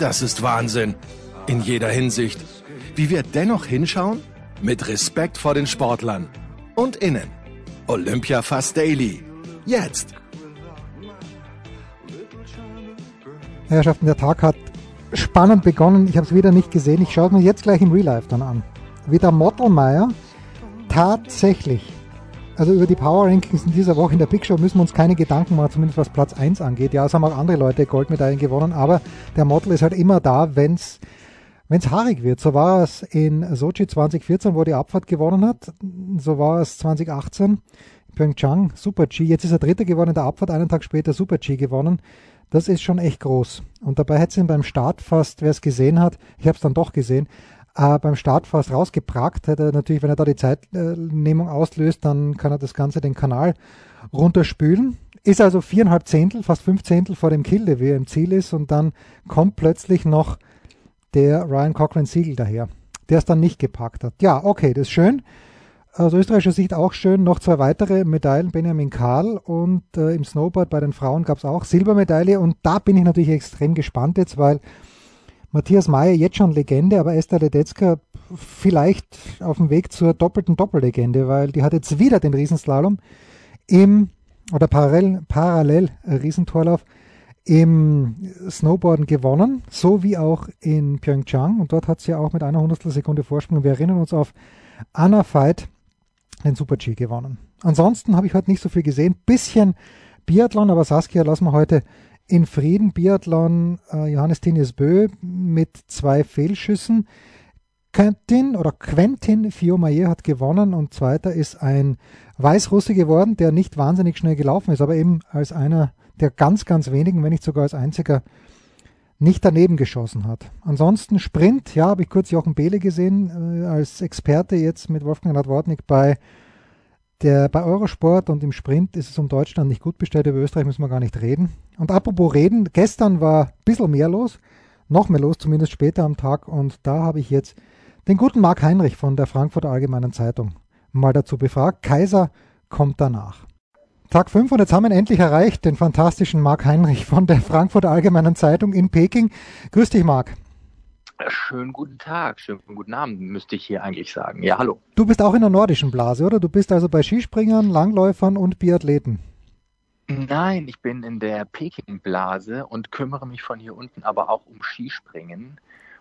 Das ist Wahnsinn. In jeder Hinsicht. Wie wir dennoch hinschauen? Mit Respekt vor den Sportlern. Und innen. Olympia Fast Daily. Jetzt. Herrschaften, der Tag hat spannend begonnen. Ich habe es wieder nicht gesehen. Ich schaue es mir jetzt gleich im Real Life dann an. Wie der Mottelmeier tatsächlich, also über die Power Rankings in dieser Woche in der Big Show müssen wir uns keine Gedanken machen, zumindest was Platz 1 angeht. Ja, es haben auch andere Leute Goldmedaillen gewonnen, aber der Mottel ist halt immer da, wenn es haarig wird. So war es in Sochi 2014, wo die Abfahrt gewonnen hat. So war es 2018 in Pyeongchang, Super G. Jetzt ist er Dritter geworden in der Abfahrt, einen Tag später Super G gewonnen. Das ist schon echt groß. Und dabei hätte es ihn beim Start fast, wer es gesehen hat, ich habe es dann doch gesehen, äh, beim Start fast rausgepragt. Hätte natürlich, wenn er da die Zeitnehmung auslöst, dann kann er das Ganze den Kanal runterspülen. Ist also viereinhalb Zehntel, fast fünf Zehntel vor dem Kill, der wie er im Ziel ist. Und dann kommt plötzlich noch der Ryan Cochran Siegel daher, der es dann nicht gepackt hat. Ja, okay, das ist schön. Aus österreichischer Sicht auch schön. Noch zwei weitere Medaillen, Benjamin Karl und äh, im Snowboard bei den Frauen gab es auch Silbermedaille. Und da bin ich natürlich extrem gespannt jetzt, weil Matthias Mayer jetzt schon Legende, aber Esther Ledetzka vielleicht auf dem Weg zur doppelten Doppellegende, weil die hat jetzt wieder den Riesenslalom im oder parallel, parallel Riesentorlauf im Snowboarden gewonnen, so wie auch in Pyeongchang. Und dort hat sie auch mit einer Hundertstel Sekunde Vorsprung. Wir erinnern uns auf Anna Veit den Super-G gewonnen. Ansonsten habe ich heute nicht so viel gesehen. Bisschen Biathlon, aber Saskia lassen wir heute in Frieden Biathlon äh, Johannes Tinius Bö mit zwei Fehlschüssen. Quentin oder Quentin Fiomayer hat gewonnen und zweiter ist ein Weißrusse geworden, der nicht wahnsinnig schnell gelaufen ist, aber eben als einer der ganz, ganz wenigen, wenn nicht sogar als einziger, nicht daneben geschossen hat. Ansonsten Sprint, ja, habe ich kurz Jochen Behle gesehen, äh, als Experte jetzt mit Wolfgang Radwortnik bei der, bei Eurosport und im Sprint ist es um Deutschland nicht gut bestellt, über Österreich müssen wir gar nicht reden. Und apropos reden, gestern war ein bisschen mehr los, noch mehr los, zumindest später am Tag. Und da habe ich jetzt den guten Marc Heinrich von der Frankfurter Allgemeinen Zeitung mal dazu befragt. Kaiser kommt danach. Tag 5 und jetzt haben wir ihn endlich erreicht, den fantastischen Marc Heinrich von der Frankfurter Allgemeinen Zeitung in Peking. Grüß dich, Marc. Schönen guten Tag, schönen guten Abend, müsste ich hier eigentlich sagen. Ja, hallo. Du bist auch in der nordischen Blase, oder? Du bist also bei Skispringern, Langläufern und Biathleten. Nein, ich bin in der Peking-Blase und kümmere mich von hier unten aber auch um Skispringen.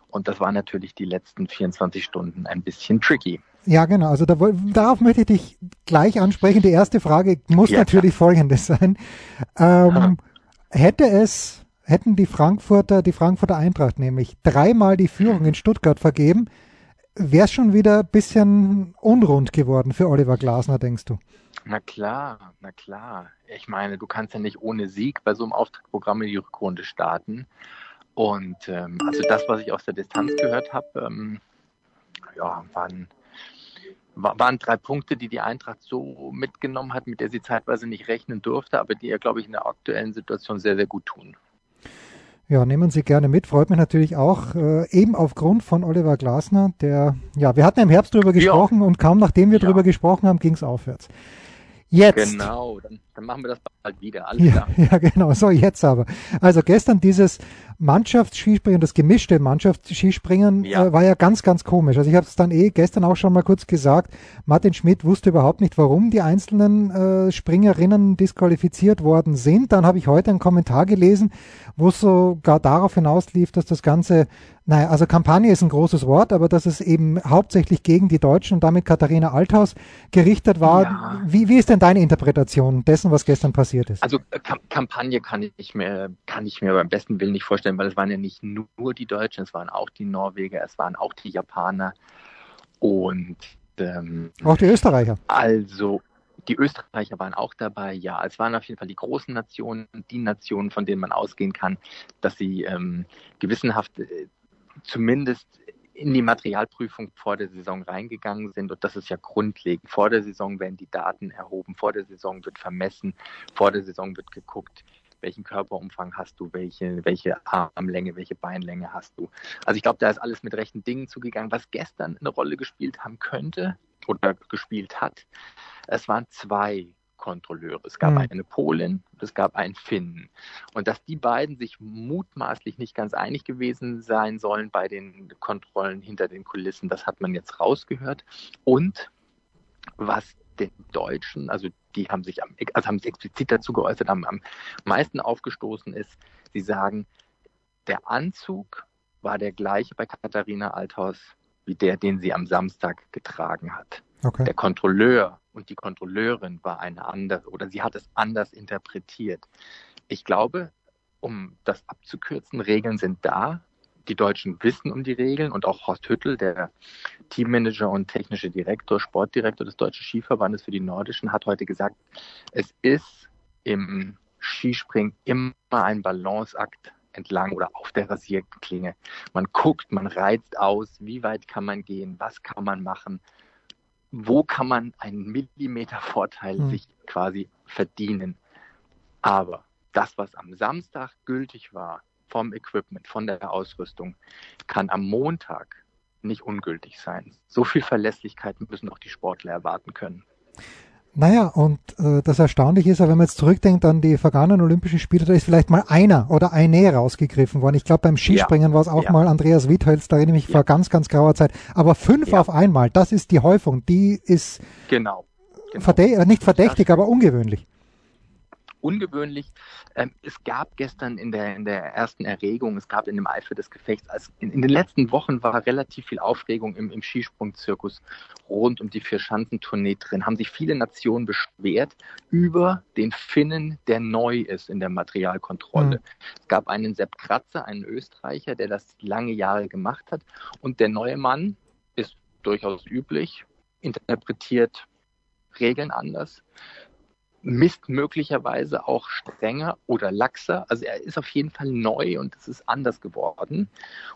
Und das war natürlich die letzten 24 Stunden ein bisschen tricky. Ja, genau. Also da, darauf möchte ich dich gleich ansprechen. Die erste Frage muss ja, natürlich klar. folgendes sein. Ähm, hätte es hätten die Frankfurter, die Frankfurter Eintracht nämlich dreimal die Führung in Stuttgart vergeben, wäre es schon wieder ein bisschen unrund geworden für Oliver Glasner, denkst du? Na klar, na klar. Ich meine, du kannst ja nicht ohne Sieg bei so einem Auftaktprogramm in die Rückrunde starten. Und ähm, also das, was ich aus der Distanz gehört habe, ähm, ja, waren, waren drei Punkte, die die Eintracht so mitgenommen hat, mit der sie zeitweise nicht rechnen durfte, aber die ihr, glaube ich, in der aktuellen Situation sehr, sehr gut tun. Ja, nehmen Sie gerne mit. Freut mich natürlich auch, äh, eben aufgrund von Oliver Glasner, der, ja, wir hatten im Herbst drüber gesprochen ja. und kaum nachdem wir ja. drüber gesprochen haben, ging es aufwärts. Jetzt. Genau, dann, dann machen wir das bald wieder. Alles ja, klar. ja, genau. So, jetzt aber. Also gestern dieses Mannschaftsskispringen, das gemischte Mannschaftsskispringen Ja. Äh, war ja ganz, ganz komisch. Also ich habe es dann eh gestern auch schon mal kurz gesagt. Martin Schmidt wusste überhaupt nicht, warum die einzelnen äh, Springerinnen disqualifiziert worden sind. Dann habe ich heute einen Kommentar gelesen, wo es sogar darauf hinauslief, dass das Ganze, naja, also Kampagne ist ein großes Wort, aber dass es eben hauptsächlich gegen die Deutschen und damit Katharina Althaus gerichtet war. Ja. Wie, wie ist denn deine Interpretation dessen, was gestern passiert ist? Also äh, Kam Kampagne kann ich mir kann ich mir beim besten Willen nicht vorstellen, weil es waren ja nicht nur die Deutschen, es waren auch die Norweger, es waren auch die Japaner und ähm, Auch die Österreicher. also die Österreicher waren auch dabei, ja. Es waren auf jeden Fall die großen Nationen, die Nationen, von denen man ausgehen kann, dass sie ähm, gewissenhaft äh, zumindest in die Materialprüfung vor der Saison reingegangen sind. Und das ist ja grundlegend. Vor der Saison werden die Daten erhoben, vor der Saison wird vermessen, vor der Saison wird geguckt, welchen Körperumfang hast du, welche, welche Armlänge, welche Beinlänge hast du. Also ich glaube, da ist alles mit rechten Dingen zugegangen. Was gestern eine Rolle gespielt haben könnte oder gespielt hat, es waren zwei Kontrolleure. Es gab Mhm. eine Polin, es gab einen Finnen. Und dass die beiden sich mutmaßlich nicht ganz einig gewesen sein sollen bei den Kontrollen hinter den Kulissen, das hat man jetzt rausgehört. Und was den Deutschen, also die haben sich am, also haben sich explizit dazu geäußert, am, am meisten aufgestoßen ist, sie sagen, der Anzug war der gleiche bei Katharina Althaus wie der, den sie am Samstag getragen hat. Okay. Der Kontrolleur und die Kontrolleurin war eine andere oder sie hat es anders interpretiert. Ich glaube, um das abzukürzen, Regeln sind da. Die Deutschen wissen um die Regeln und auch Horst Hüttel, der Teammanager und technische Direktor, Sportdirektor des Deutschen Skiverbandes für die Nordischen, hat heute gesagt, es ist im Skispringen immer ein Balanceakt entlang oder auf der Rasierklinge. Man guckt, man reizt aus, wie weit kann man gehen, was kann man machen, wo kann man einen Millimeter Vorteil Hm. sich quasi verdienen. Aber das, was am Samstag gültig war, vom Equipment, von der Ausrüstung, kann am Montag nicht ungültig sein. So viel Verlässlichkeit müssen auch die Sportler erwarten können. Naja, und äh, das Erstaunliche ist ja, wenn man jetzt zurückdenkt an die vergangenen Olympischen Spiele, da ist vielleicht mal einer oder eine rausgegriffen worden. Ich glaube, beim Skispringen war es auch Ja. mal Andreas Wiethölz, da erinnere ich mich Ja. vor ganz, ganz grauer Zeit. Aber fünf Ja. auf einmal, das ist die Häufung. Die ist Genau. genau. verdä nicht verdächtig, aber ungewöhnlich. Ungewöhnlich. Ähm, es gab gestern in der, in der ersten Erregung, es gab in dem Eifer des Gefechts, als in, in den letzten Wochen war relativ viel Aufregung im, im Skisprungzirkus rund um die Vier-Schanzentournee drin, haben sich viele Nationen beschwert über den Finnen, der neu ist in der Materialkontrolle. Mhm. Es gab einen Sepp Kratzer, einen Österreicher, der das lange Jahre gemacht hat und der neue Mann ist durchaus üblich, interpretiert Regeln anders, misst möglicherweise auch strenger oder laxer. Also er ist auf jeden Fall neu und es ist anders geworden.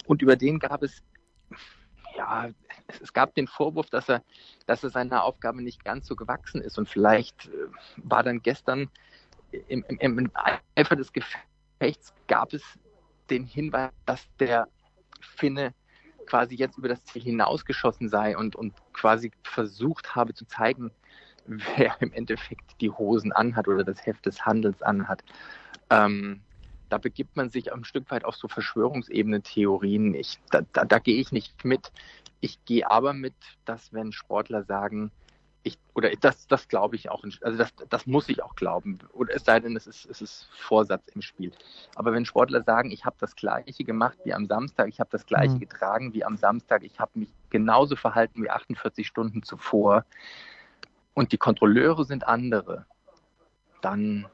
Und über den gab es, ja, es, gab den Vorwurf, dass er, dass er seiner Aufgabe nicht ganz so gewachsen ist. Und vielleicht äh, war dann gestern im, im, im Eifer des Gefechts gab es den Hinweis, dass der Finne quasi jetzt über das Ziel hinausgeschossen sei und, und quasi versucht habe zu zeigen, wer im Endeffekt die Hosen anhat oder das Heft des Handels anhat. Ähm, da begibt man sich ein Stück weit auf so Verschwörungsebene-Theorien. Ich, da, da, da gehe ich nicht mit. Ich gehe aber mit, dass wenn Sportler sagen, ich, oder das, das glaube ich auch, also das, das muss ich auch glauben. Oder es sei denn, es ist, es ist Vorsatz im Spiel. Aber wenn Sportler sagen, ich habe das Gleiche gemacht wie am Samstag, ich habe das Gleiche Mhm. getragen wie am Samstag, ich habe mich genauso verhalten wie 48 Stunden zuvor und die Kontrolleure sind andere, dann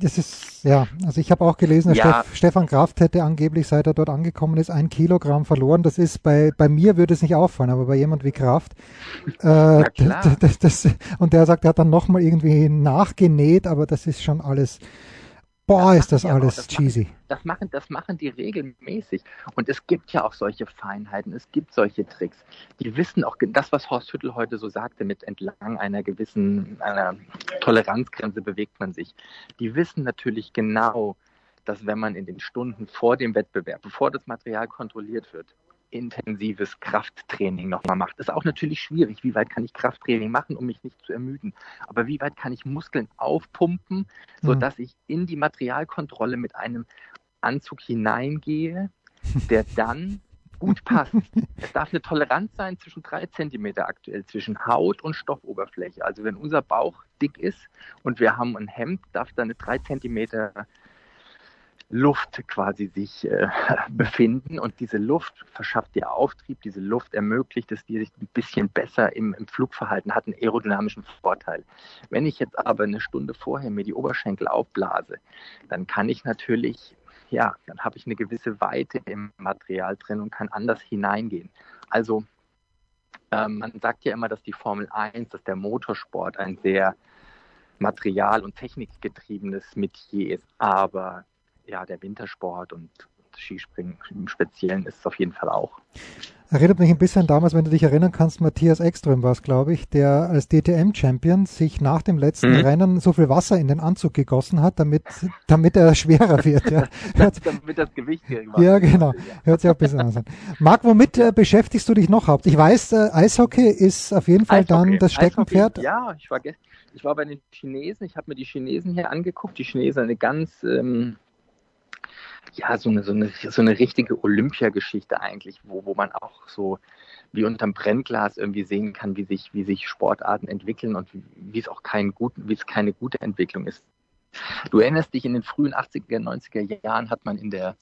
Das ist, ja, also ich habe auch gelesen, Ja. Steff, Stefan Kraft hätte angeblich, seit er dort angekommen ist, ein Kilogramm verloren. Das ist bei, bei mir würde es nicht auffallen, aber bei jemand wie Kraft. Äh, das, das, und der sagt, er hat dann nochmal irgendwie nachgenäht, aber das ist schon alles, boah, ist das Ja, aber alles das cheesy. Das machen, das machen die regelmäßig. Und es gibt ja auch solche Feinheiten, es gibt solche Tricks. Die wissen auch, das, was Horst Hüttel heute so sagte, mit entlang einer gewissen einer Toleranzgrenze bewegt man sich. Die wissen natürlich genau, dass wenn man in den Stunden vor dem Wettbewerb, bevor das Material kontrolliert wird, intensives Krafttraining nochmal macht. Das ist auch natürlich schwierig. Wie weit kann ich Krafttraining machen, um mich nicht zu ermüden? Aber wie weit kann ich Muskeln aufpumpen, sodass mhm. ich in die Materialkontrolle mit einem Anzug hineingehe, der dann gut passt. es darf eine Toleranz sein zwischen drei Zentimeter aktuell, zwischen Haut und Stoffoberfläche. Also wenn unser Bauch dick ist und wir haben ein Hemd, darf da eine drei Zentimeter Luft quasi sich äh, befinden und diese Luft verschafft dir Auftrieb, diese Luft ermöglicht es dir, sich ein bisschen besser im, im Flugverhalten, hat einen aerodynamischen Vorteil. Wenn ich jetzt aber eine Stunde vorher mir die Oberschenkel aufblase, dann kann ich natürlich, ja, dann habe ich eine gewisse Weite im Material drin und kann anders hineingehen. Also ähm, man sagt ja immer, dass die Formel 1, dass der Motorsport ein sehr material- und technikgetriebenes Metier ist, aber ja, der Wintersport und Skispringen im Speziellen ist es auf jeden Fall auch. Erinnert mich ein bisschen damals, wenn du dich erinnern kannst, Matthias Ekström war es, glaube ich, der als DTM-Champion sich nach dem letzten mhm. Rennen so viel Wasser in den Anzug gegossen hat, damit, damit er schwerer wird. Ja. damit das Gewicht gering Ja, genau. Hört sich auch ein bisschen an. Marc, womit äh, beschäftigst du dich noch haupt? Ich weiß, äh, Eishockey ist auf jeden Fall Eishockey. dann das Steckenpferd. Eishockey, ja, ich war, ich war bei den Chinesen, ich habe mir die Chinesen hier angeguckt. Die Chinesen eine ganz ähm, ja, so eine, so eine, so eine richtige Olympiageschichte eigentlich, wo, wo man auch so wie unterm Brennglas irgendwie sehen kann, wie sich, wie sich Sportarten entwickeln und wie, wie es auch kein gut, wie es keine gute Entwicklung ist. Du erinnerst dich, in den frühen 80er, 90er Jahren hat man in der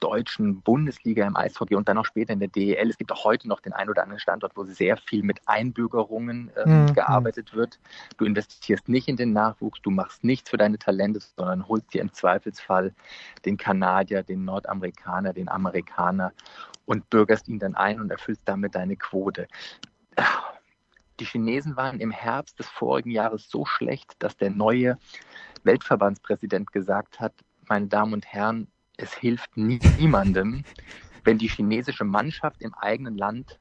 deutschen Bundesliga im Eishockey und dann auch später in der DEL. Es gibt auch heute noch den ein oder anderen Standort, wo sehr viel mit Einbürgerungen ähm, mhm. gearbeitet wird. Du investierst nicht in den Nachwuchs, du machst nichts für deine Talente, sondern holst dir im Zweifelsfall den Kanadier, den Nordamerikaner, den Amerikaner und bürgerst ihn dann ein und erfüllst damit deine Quote. Die Chinesen waren im Herbst des vorigen Jahres so schlecht, dass der neue Weltverbandspräsident gesagt hat, meine Damen und Herren, es hilft niemandem, wenn die chinesische Mannschaft im eigenen Land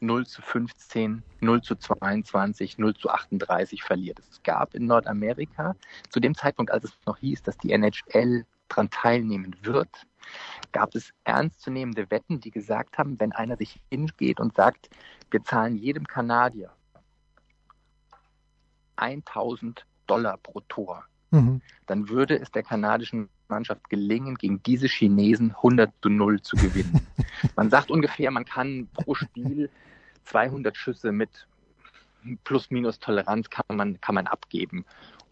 0 zu 15, 0 zu 22, 0 zu 38 verliert. Es gab in Nordamerika zu dem Zeitpunkt, als es noch hieß, dass die NHL daran teilnehmen wird, gab es ernstzunehmende Wetten, die gesagt haben, wenn einer sich hingeht und sagt, wir zahlen jedem Kanadier 1000 Dollar pro Tor, mhm. dann würde es der kanadischen Mannschaft gelingen, gegen diese Chinesen 100 zu 0 zu gewinnen. man sagt ungefähr, man kann pro Spiel 200 Schüsse mit plus-minus Toleranz kann man, kann man abgeben.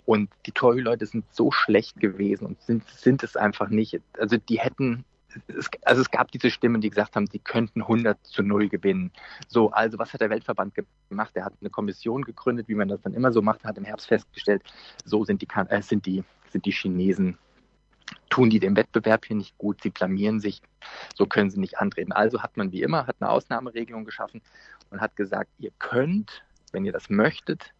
Und die Torhüter sind so schlecht gewesen und sind, sind es einfach nicht. Also die hätten, es, also es gab diese Stimmen, die gesagt haben, sie könnten 100 zu 0 gewinnen. So, also was hat der Weltverband gemacht? Er hat eine Kommission gegründet, wie man das dann immer so macht, hat im Herbst festgestellt, so sind die, äh, sind die, sind die Chinesen tun die dem Wettbewerb hier nicht gut, sie blamieren sich, so können sie nicht antreten. Also hat man wie immer, hat eine Ausnahmeregelung geschaffen und hat gesagt, ihr könnt, wenn ihr das möchtet,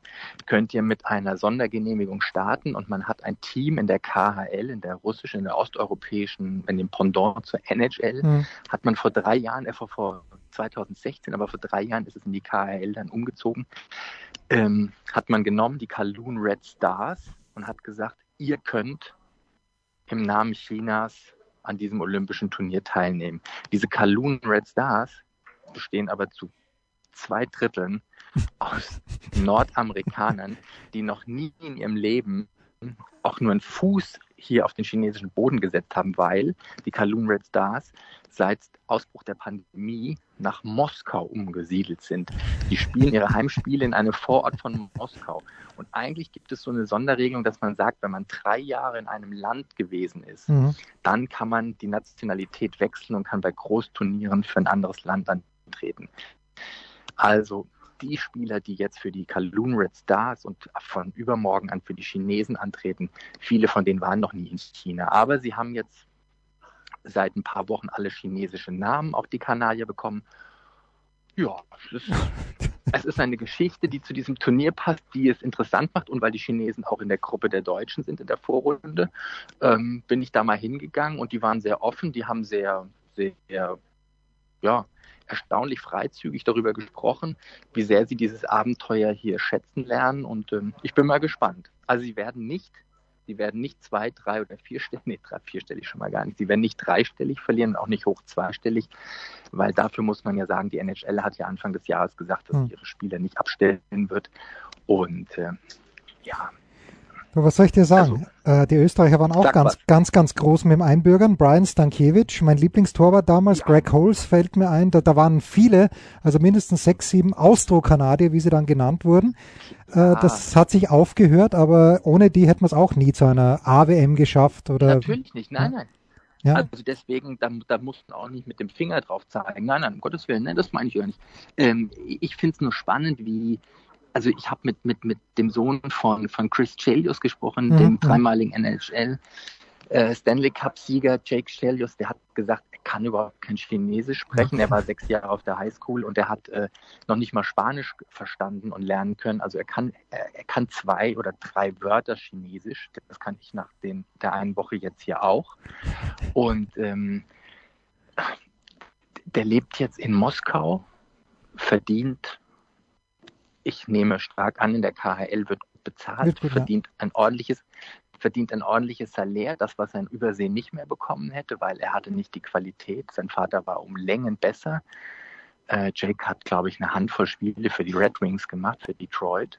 könnt ihr mit einer Sondergenehmigung starten und man hat ein Team in der KHL, in der russischen, in der osteuropäischen, in dem Pendant zur NHL, mhm. hat man vor drei Jahren, äh, vor 2016, aber vor drei Jahren ist es in die KHL dann umgezogen, ähm, hat man genommen die Kowloon Red Stars und hat gesagt, ihr könnt im Namen Chinas an diesem olympischen Turnier teilnehmen. Diese Kowloon Red Stars bestehen aber zu zwei Dritteln aus Nordamerikanern, die noch nie in ihrem Leben auch nur einen Fuß hier auf den chinesischen Boden gesetzt haben, weil die Kowloon Red Stars seit Ausbruch der Pandemie nach Moskau umgesiedelt sind. Die spielen ihre Heimspiele in einem Vorort von Moskau. Und eigentlich gibt es so eine Sonderregelung, dass man sagt, wenn man drei Jahre in einem Land gewesen ist, mhm. dann kann man die Nationalität wechseln und kann bei Großturnieren für ein anderes Land antreten. Also die Spieler, die jetzt für die Kowloon Red Stars und von übermorgen an für die Chinesen antreten, viele von denen waren noch nie in China. Aber sie haben jetzt seit ein paar Wochen alle chinesische Namen, auch die Kanadier bekommen. Ja, es ist, es ist eine Geschichte, die zu diesem Turnier passt, die es interessant macht. Und weil die Chinesen auch in der Gruppe der Deutschen sind in der Vorrunde, ähm, bin ich da mal hingegangen und die waren sehr offen, die haben sehr, sehr, ja, erstaunlich freizügig darüber gesprochen, wie sehr sie dieses Abenteuer hier schätzen lernen. Und ähm, ich bin mal gespannt. Also sie werden nicht Die werden nicht zwei, drei oder vierstellig, nee, drei, vierstellig schon mal gar nicht. Die werden nicht dreistellig verlieren, auch nicht hoch zweistellig, weil dafür muss man ja sagen, die NHL hat ja Anfang des Jahres gesagt, dass sie hm. ihre Spieler nicht abstellen wird. Und äh, ja, was soll ich dir sagen? Also, äh, die Österreicher waren auch ganz, was. ganz, ganz groß mit dem Einbürgern. Brian Stankiewicz, mein Lieblingstorwart damals, ja. Greg Holes fällt mir ein. Da, da waren viele, also mindestens sechs, sieben Austro-Kanadier, wie sie dann genannt wurden. Äh, das hat sich aufgehört, aber ohne die hätten wir es auch nie zu einer AWM geschafft. Oder, Natürlich nicht, nein, nein. Ja. Also deswegen, da, da muss man auch nicht mit dem Finger drauf zeigen. Nein, nein, um Gottes Willen, nein, das meine ich ja nicht. Ähm, ich finde es nur spannend, wie, also ich habe mit, mit, mit dem Sohn von, von Chris Chelios gesprochen, mhm. dem dreimaligen NHL äh, Stanley Cup-Sieger Jake Chelios, der hat gesagt, er kann überhaupt kein Chinesisch sprechen. Er war sechs Jahre auf der Highschool und er hat äh, noch nicht mal Spanisch verstanden und lernen können. Also er kann, er, er kann zwei oder drei Wörter Chinesisch. Das kann ich nach den, der einen Woche jetzt hier auch. Und ähm, der lebt jetzt in Moskau, verdient ich nehme stark an, in der KHL wird bezahlt, wird verdient ein ordentliches, verdient ein ordentliches Salär, das, was er in Übersee nicht mehr bekommen hätte, weil er hatte nicht die Qualität. Sein Vater war um Längen besser. Äh, Jake hat, glaube ich, eine Handvoll Spiele für die Red Wings gemacht, für Detroit.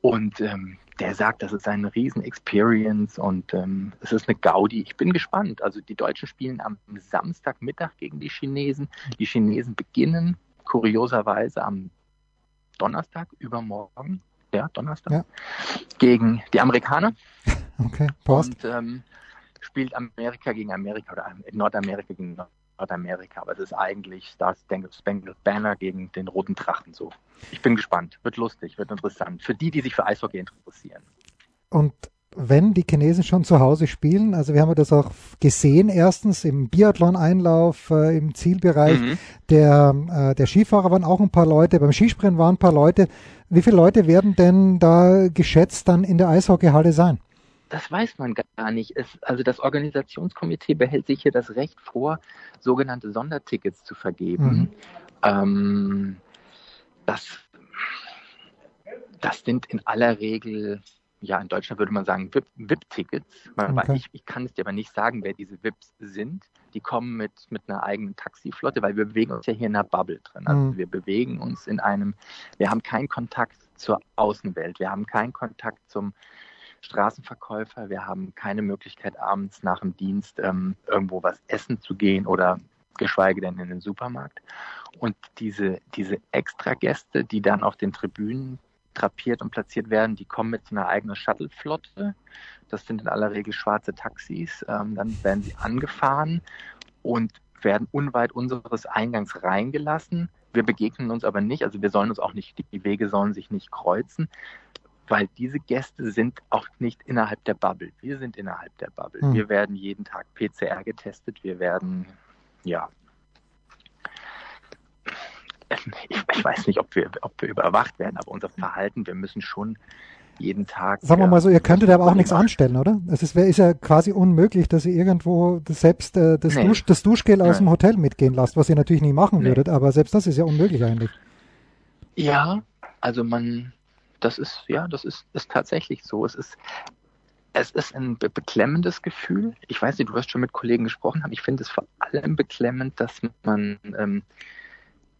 Und ähm, der sagt, das ist eine Riesen-Experience und ähm, es ist eine Gaudi. Ich bin gespannt. Also die Deutschen spielen am Samstagmittag gegen die Chinesen. Die Chinesen beginnen kurioserweise am Donnerstag, übermorgen, ja, Donnerstag, ja. gegen die Amerikaner. Okay, passt. Und ähm, spielt Amerika gegen Amerika oder Nordamerika gegen Nordamerika. Aber es ist eigentlich Star Spangled Banner gegen den roten Drachen so. Ich bin gespannt. Wird lustig, wird interessant. Für die, die sich für Eishockey interessieren. Und wenn die Chinesen schon zu Hause spielen, also wir haben das auch gesehen, erstens im Biathlon-Einlauf äh, im Zielbereich, mhm. der, äh, der Skifahrer waren auch ein paar Leute, beim Skispringen waren ein paar Leute. Wie viele Leute werden denn da geschätzt dann in der Eishockeyhalle sein? Das weiß man gar nicht. Es, also das Organisationskomitee behält sich hier das Recht vor, sogenannte Sondertickets zu vergeben. Mhm. Ähm, das, das sind in aller Regel ja, in Deutschland würde man sagen VIP-Tickets. Okay. Ich, ich, kann es dir aber nicht sagen, wer diese VIPs sind. Die kommen mit, mit einer eigenen Taxiflotte, weil wir bewegen uns ja hier in einer Bubble drin. Also mhm. wir bewegen uns in einem, wir haben keinen Kontakt zur Außenwelt, wir haben keinen Kontakt zum Straßenverkäufer, wir haben keine Möglichkeit, abends nach dem Dienst ähm, irgendwo was essen zu gehen oder geschweige denn in den Supermarkt. Und diese, diese Extra-Gäste, die dann auf den Tribünen drapiert und platziert werden, die kommen mit so einer eigenen Shuttle-Flotte. Das sind in aller Regel schwarze Taxis. Ähm, dann werden sie angefahren und werden unweit unseres Eingangs reingelassen. Wir begegnen uns aber nicht, also wir sollen uns auch nicht, die Wege sollen sich nicht kreuzen, weil diese Gäste sind auch nicht innerhalb der Bubble. Wir sind innerhalb der Bubble. Hm. Wir werden jeden Tag PCR getestet. Wir werden, ja, ich, ich, weiß nicht, ob wir, ob wir überwacht werden, aber unser Verhalten, wir müssen schon jeden Tag. Sagen wir mal so, ihr könntet aber auch nichts anstellen, oder? Es ist, ist ja quasi unmöglich, dass ihr irgendwo selbst äh, das, nee. Dusch, das Duschgel aus Nein. dem Hotel mitgehen lasst, was ihr natürlich nie machen nee. würdet, aber selbst das ist ja unmöglich eigentlich. Ja, also man, das ist, ja, das ist, ist tatsächlich so. Es ist, es ist ein be beklemmendes Gefühl. Ich weiß nicht, du hast schon mit Kollegen gesprochen haben. Ich finde es vor allem beklemmend, dass man ähm,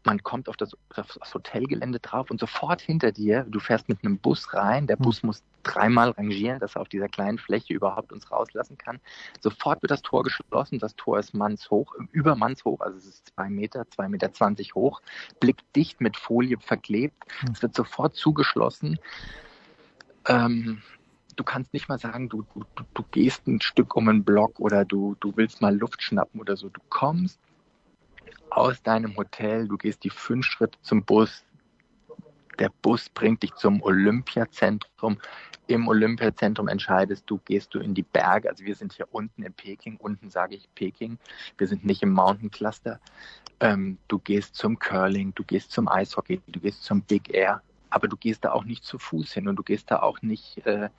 man kommt auf das, auf das, Hotelgelände drauf und sofort hinter dir, du fährst mit einem Bus rein, der hm. Bus muss dreimal rangieren, dass er auf dieser kleinen Fläche überhaupt uns rauslassen kann. Sofort wird das Tor geschlossen, das Tor ist mannshoch, über mannshoch, also es ist zwei Meter, zwei Meter zwanzig hoch, blickdicht mit Folie verklebt, hm. es wird sofort zugeschlossen. Ähm, du kannst nicht mal sagen, du, du, du gehst ein Stück um einen Block oder du, du willst mal Luft schnappen oder so. Du kommst, aus deinem Hotel, du gehst die fünf Schritte zum Bus, der Bus bringt dich zum Olympiazentrum. Im Olympiazentrum entscheidest du, gehst du in die Berge. Also wir sind hier unten in Peking. Unten sage ich Peking. Wir sind nicht im Mountain Cluster. Ähm, du gehst zum Curling, du gehst zum Eishockey, du gehst zum Big Air. Aber du gehst da auch nicht zu Fuß hin und du gehst da auch nicht äh,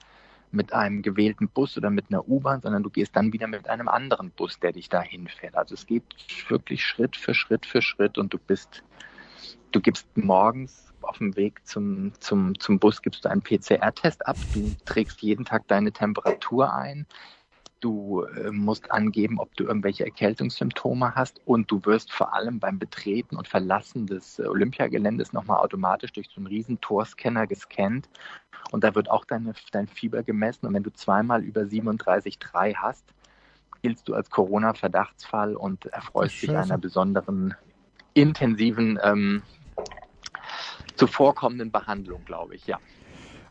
mit einem gewählten Bus oder mit einer U-Bahn, sondern du gehst dann wieder mit einem anderen Bus, der dich dahin fährt. Also es geht wirklich Schritt für Schritt für Schritt und du bist, du gibst morgens auf dem Weg zum, zum, zum Bus gibst du einen PCR-Test ab. Du trägst jeden Tag deine Temperatur ein. Du äh, musst angeben, ob du irgendwelche Erkältungssymptome hast und du wirst vor allem beim Betreten und Verlassen des äh, Olympiageländes nochmal automatisch durch so einen riesen Torscanner gescannt und da wird auch deine, dein Fieber gemessen und wenn du zweimal über 37,3 hast, giltst du als Corona-Verdachtsfall und erfreust dich einer besonderen intensiven ähm, zuvorkommenden Behandlung, glaube ich, ja.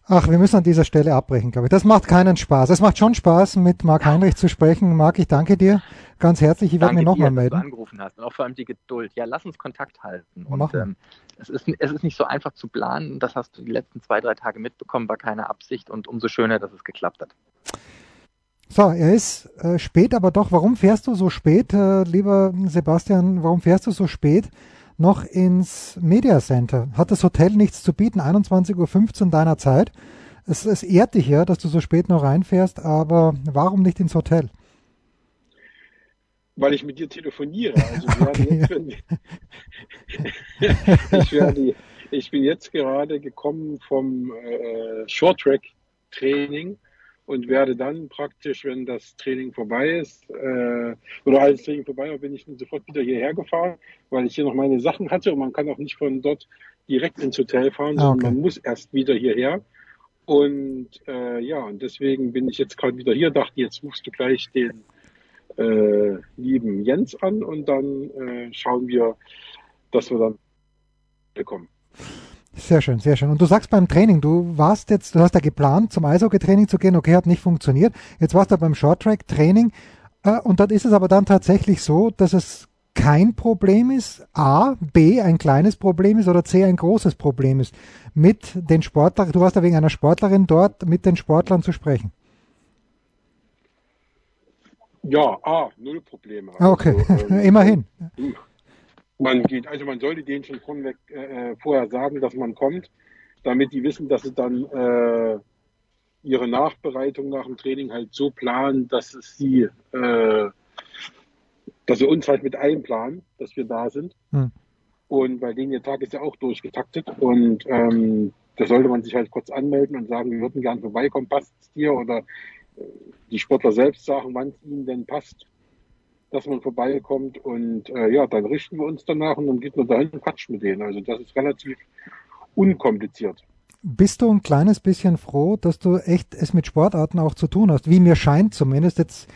Ach, wir müssen an dieser Stelle abbrechen, glaube ich. Das macht keinen Spaß. Es macht schon Spaß, mit Marc Heinrich zu sprechen. Marc, ich danke dir ganz herzlich. Ich werde mir nochmal melden. Dass du angerufen hast und auch vor allem die Geduld. Ja, lass uns Kontakt halten. Und ähm, es, ist, es ist nicht so einfach zu planen. Das hast du die letzten zwei, drei Tage mitbekommen, war keine Absicht und umso schöner, dass es geklappt hat. So, er ist äh, spät, aber doch. Warum fährst du so spät, äh, lieber Sebastian? Warum fährst du so spät? Noch ins Media Center. Hat das Hotel nichts zu bieten, 21.15 Uhr deiner Zeit. Es, es ehrt dich ja, dass du so spät noch reinfährst, aber warum nicht ins Hotel? Weil ich mit dir telefoniere. Also okay, ich, werde, ich bin jetzt gerade gekommen vom äh, Short Track Training und werde dann praktisch, wenn das Training vorbei ist, äh, oder als Training vorbei war, bin ich sofort wieder hierher gefahren, weil ich hier noch meine Sachen hatte und man kann auch nicht von dort direkt ins Hotel fahren, sondern okay. man muss erst wieder hierher. Und äh, ja, und deswegen bin ich jetzt gerade wieder hier, dachte, jetzt rufst du gleich den äh, lieben Jens an und dann äh, schauen wir, dass wir dann bekommen. Sehr schön, sehr schön. Und du sagst beim Training, du warst jetzt, du hast ja geplant, zum Eishockey-Training zu gehen, okay, hat nicht funktioniert. Jetzt warst du beim Short-Track-Training äh, und dort ist es aber dann tatsächlich so, dass es kein Problem ist, A, B, ein kleines Problem ist oder C, ein großes Problem ist, mit den Sportlern, du warst ja wegen einer Sportlerin dort, mit den Sportlern zu sprechen. Ja, A, null Probleme. Ah, okay, also, ähm, immerhin. Hm man geht, also man sollte denen schon vorweg, äh, vorher sagen, dass man kommt, damit die wissen, dass sie dann äh, ihre Nachbereitung nach dem Training halt so planen, dass es sie, äh, dass sie uns halt mit einplanen, dass wir da sind. Hm. Und bei denen ihr Tag ist ja auch durchgetaktet und ähm, da sollte man sich halt kurz anmelden und sagen, wir würden gern vorbeikommen, passt es dir? Oder äh, die Sportler selbst sagen, wann es ihnen denn passt dass man vorbeikommt und äh, ja, dann richten wir uns danach und dann geht man dahin und quatscht mit denen. Also das ist relativ unkompliziert. Bist du ein kleines bisschen froh, dass du echt es mit Sportarten auch zu tun hast? Wie mir scheint zumindest. Jetzt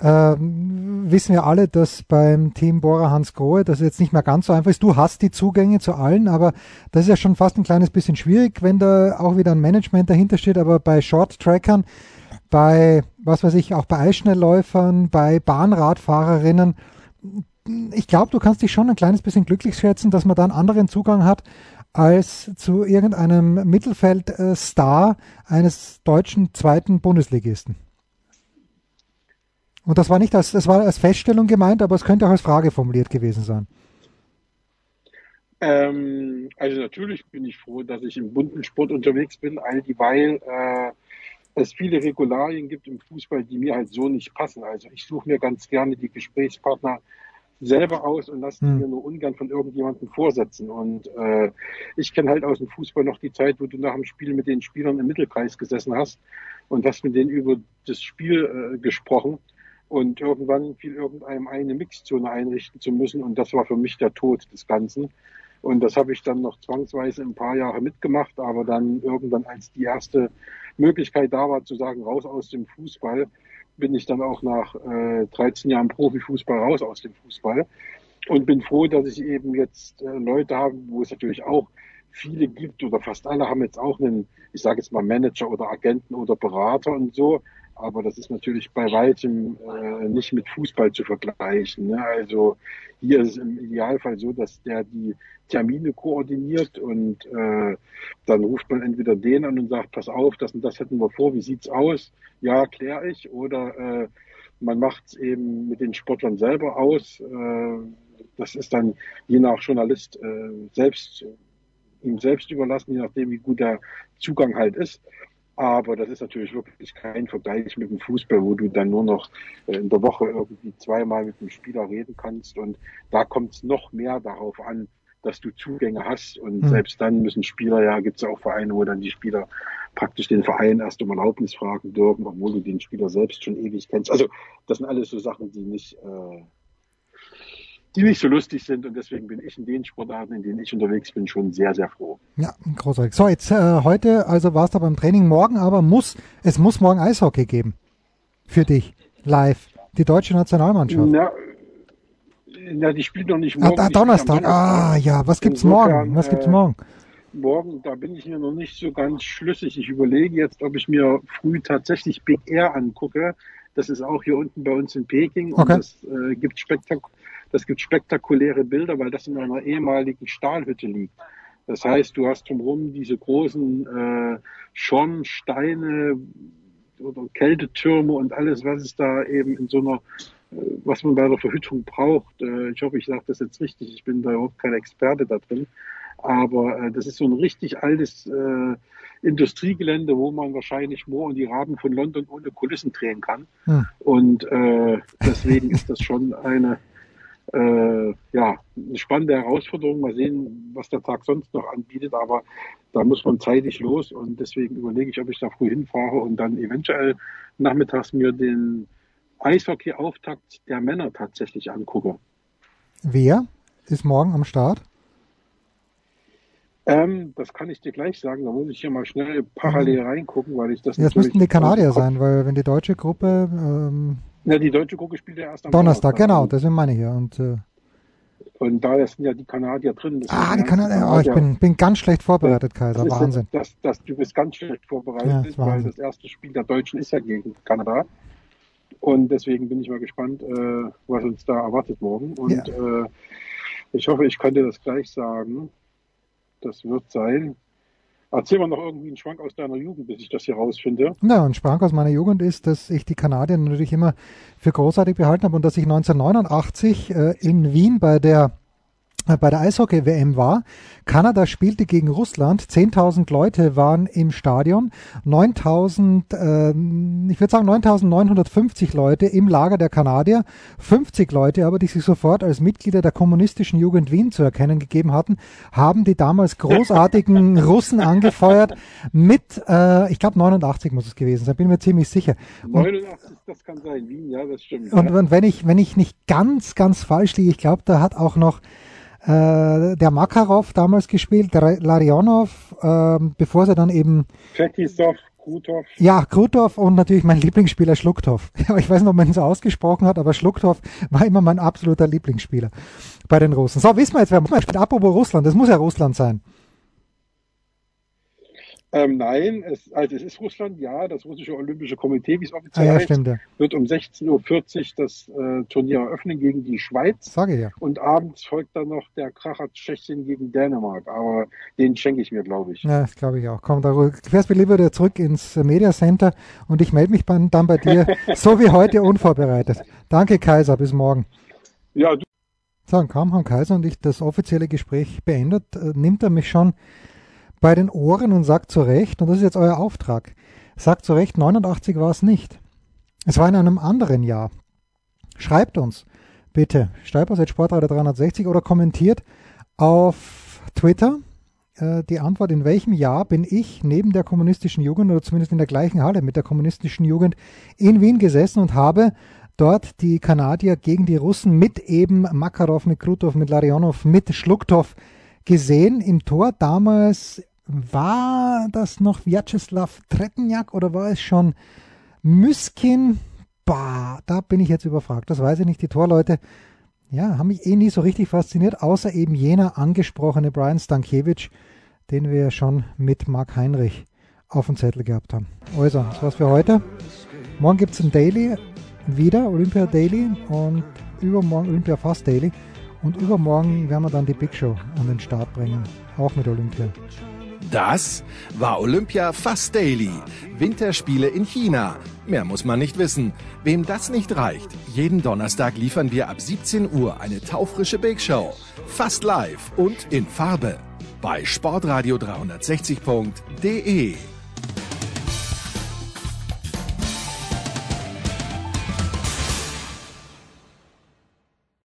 äh, wissen wir alle, dass beim Team Bora Hans Grohe das jetzt nicht mehr ganz so einfach ist. Du hast die Zugänge zu allen, aber das ist ja schon fast ein kleines bisschen schwierig, wenn da auch wieder ein Management dahinter steht. Aber bei Short-Trackern bei, was weiß ich, auch bei Eisschnellläufern, bei Bahnradfahrerinnen. Ich glaube, du kannst dich schon ein kleines bisschen glücklich schätzen, dass man da einen anderen Zugang hat als zu irgendeinem Mittelfeldstar eines deutschen zweiten Bundesligisten. Und das war nicht als, das war als Feststellung gemeint, aber es könnte auch als Frage formuliert gewesen sein. Ähm, also natürlich bin ich froh, dass ich im bunten Sport unterwegs bin, all dieweil äh, es viele Regularien gibt im Fußball, die mir halt so nicht passen. Also ich suche mir ganz gerne die Gesprächspartner selber aus und lasse hm. mir nur ungern von irgendjemandem vorsetzen. Und äh, ich kenne halt aus dem Fußball noch die Zeit, wo du nach dem Spiel mit den Spielern im Mittelkreis gesessen hast und hast mit denen über das Spiel äh, gesprochen. Und irgendwann fiel irgendeinem eine Mixzone einrichten zu müssen. Und das war für mich der Tod des Ganzen. Und das habe ich dann noch zwangsweise ein paar Jahre mitgemacht, aber dann irgendwann, als die erste Möglichkeit da war, zu sagen, raus aus dem Fußball, bin ich dann auch nach äh, 13 Jahren Profifußball raus aus dem Fußball und bin froh, dass ich eben jetzt äh, Leute habe, wo es natürlich auch viele gibt oder fast alle haben jetzt auch einen, ich sage jetzt mal Manager oder Agenten oder Berater und so, aber das ist natürlich bei weitem äh, nicht mit Fußball zu vergleichen. Ne? Also hier ist es im Idealfall so, dass der die Termine koordiniert und äh, dann ruft man entweder den an und sagt, pass auf, das und das hätten wir vor, wie sieht's aus? Ja, kläre ich. Oder äh, man macht es eben mit den Sportlern selber aus. Äh, das ist dann je nach Journalist äh, selbst ihm selbst überlassen, je nachdem, wie gut der Zugang halt ist. Aber das ist natürlich wirklich kein Vergleich mit dem Fußball, wo du dann nur noch äh, in der Woche irgendwie zweimal mit dem Spieler reden kannst. Und da kommt es noch mehr darauf an, dass du Zugänge hast. Und mhm. selbst dann müssen Spieler, ja, gibt es auch Vereine, wo dann die Spieler praktisch den Verein erst um Erlaubnis fragen dürfen, obwohl du den Spieler selbst schon ewig kennst. Also das sind alles so Sachen, die nicht, äh, die nicht so lustig sind und deswegen bin ich in den Sportarten, in denen ich unterwegs bin, schon sehr, sehr froh. Ja, großartig. So, jetzt äh, heute, also warst du beim Training, morgen aber muss, es muss morgen Eishockey geben. Für dich, live. Die deutsche Nationalmannschaft. Na, na die spielt noch nicht morgen. Ah, Donnerstag. Ah, ja, was gibt's Insofern, morgen? Was gibt's äh, morgen? morgen, da bin ich mir noch nicht so ganz schlüssig. Ich überlege jetzt, ob ich mir früh tatsächlich Big Air angucke. Das ist auch hier unten bei uns in Peking okay. und das äh, gibt spektak das gibt spektakuläre Bilder, weil das in einer ehemaligen Stahlhütte liegt. Das heißt, du hast drumherum diese großen äh, Schornsteine oder Kältetürme und alles, was es da eben in so einer, äh, was man bei der Verhüttung braucht. Äh, ich hoffe, ich sage das jetzt richtig. Ich bin da überhaupt kein Experte da drin. Aber äh, das ist so ein richtig altes äh, Industriegelände, wo man wahrscheinlich Moor und die Raben von London ohne Kulissen drehen kann. Hm. Und äh, deswegen ist das schon eine, äh, ja, eine spannende Herausforderung. Mal sehen, was der Tag sonst noch anbietet. Aber da muss man zeitig los und deswegen überlege ich, ob ich da früh hinfahre und dann eventuell nachmittags mir den Eishockey-Auftakt der Männer tatsächlich angucke. Wer ist morgen am Start? Ähm, das kann ich dir gleich sagen. Da muss ich hier mal schnell parallel mhm. reingucken, weil ich das. Ja, das müssten die Kanadier sein, weil wenn die deutsche Gruppe. Ähm, ja, die deutsche Gruppe spielt ja erst am Donnerstag. Donnerstag genau, das sind meine hier. Und, äh, und da sind ja die Kanadier drin. ah, die Kanadier. Oh, ich bin, bin ganz schlecht vorbereitet, Kaiser. Das Wahnsinn. Das, das, du bist ganz schlecht vorbereitet, ja, weil das erste Spiel der Deutschen ist ja gegen Kanada. Und deswegen bin ich mal gespannt, äh, was uns da erwartet morgen. Und ja. äh, ich hoffe, ich kann dir das gleich sagen das wird sein. Erzähl mal noch irgendwie einen Schwank aus deiner Jugend, bis ich das hier rausfinde. Ja, ein Schwank aus meiner Jugend ist, dass ich die Kanadier natürlich immer für großartig behalten habe und dass ich 1989 äh, in Wien bei der bei der Eishockey-WM war. Kanada spielte gegen Russland. 10.000 Leute waren im Stadion. 9.000, äh, ich würde sagen 9.950 Leute im Lager der Kanadier. 50 Leute aber, die sich sofort als Mitglieder der kommunistischen Jugend Wien zu erkennen gegeben hatten, haben die damals großartigen Russen angefeuert mit, äh, ich glaube 89 muss es gewesen sein, bin mir ziemlich sicher. Und, 89, das kann sein, Wien, ja, das stimmt. Und, und wenn ich, wenn ich nicht ganz, ganz falsch liege, ich glaube, da hat auch noch äh, der Makarov damals gespielt, der Larionov, äh, bevor sie dann eben. Fetisov, Krutov. Ja, Krutov und natürlich mein Lieblingsspieler Schlucktov. ich weiß nicht, ob man ihn so ausgesprochen hat, aber Schlucktov war immer mein absoluter Lieblingsspieler bei den Russen. So, wissen wir jetzt, wer muss Apropos Russland, das muss ja Russland sein. Ähm, nein, es, also es ist Russland, ja, das russische Olympische Komitee, wie es offiziell ah, ja, heißt, stimmt, ja. wird um 16.40 Uhr das äh, Turnier eröffnen gegen die Schweiz. Sage ja. Und abends folgt dann noch der Kracher Tschechien gegen Dänemark, aber den schenke ich mir, glaube ich. Ja, das glaube ich auch. Komm, da fährst du lieber wieder zurück ins Media Center und ich melde mich dann bei dir, so wie heute, unvorbereitet. Danke, Kaiser, bis morgen. Ja, du. So, kaum haben Kaiser und ich das offizielle Gespräch beendet, äh, nimmt er mich schon bei den Ohren und sagt zu Recht, und das ist jetzt euer Auftrag, sagt zu Recht, 89 war es nicht. Es war in einem anderen Jahr. Schreibt uns bitte, Sportreiter 360 oder kommentiert auf Twitter äh, die Antwort, in welchem Jahr bin ich neben der kommunistischen Jugend oder zumindest in der gleichen Halle mit der kommunistischen Jugend in Wien gesessen und habe dort die Kanadier gegen die Russen mit eben Makarov, mit Krutov, mit Larionov, mit Schlucktow gesehen. Im Tor damals war das noch Vyacheslav Trettenjak oder war es schon Müskin? Bah, da bin ich jetzt überfragt. Das weiß ich nicht. Die Torleute, ja, haben mich eh nie so richtig fasziniert, außer eben jener angesprochene Brian Stankiewicz, den wir schon mit Marc Heinrich auf dem Zettel gehabt haben. Also, das war's für heute. Morgen gibt es ein Daily wieder, Olympia Daily und übermorgen Olympia Fast Daily. Und übermorgen werden wir dann die Big Show an den Start bringen, auch mit Olympia. Das war Olympia Fast Daily. Winterspiele in China. Mehr muss man nicht wissen. Wem das nicht reicht, jeden Donnerstag liefern wir ab 17 Uhr eine taufrische Big Show. Fast live und in Farbe. Bei sportradio360.de.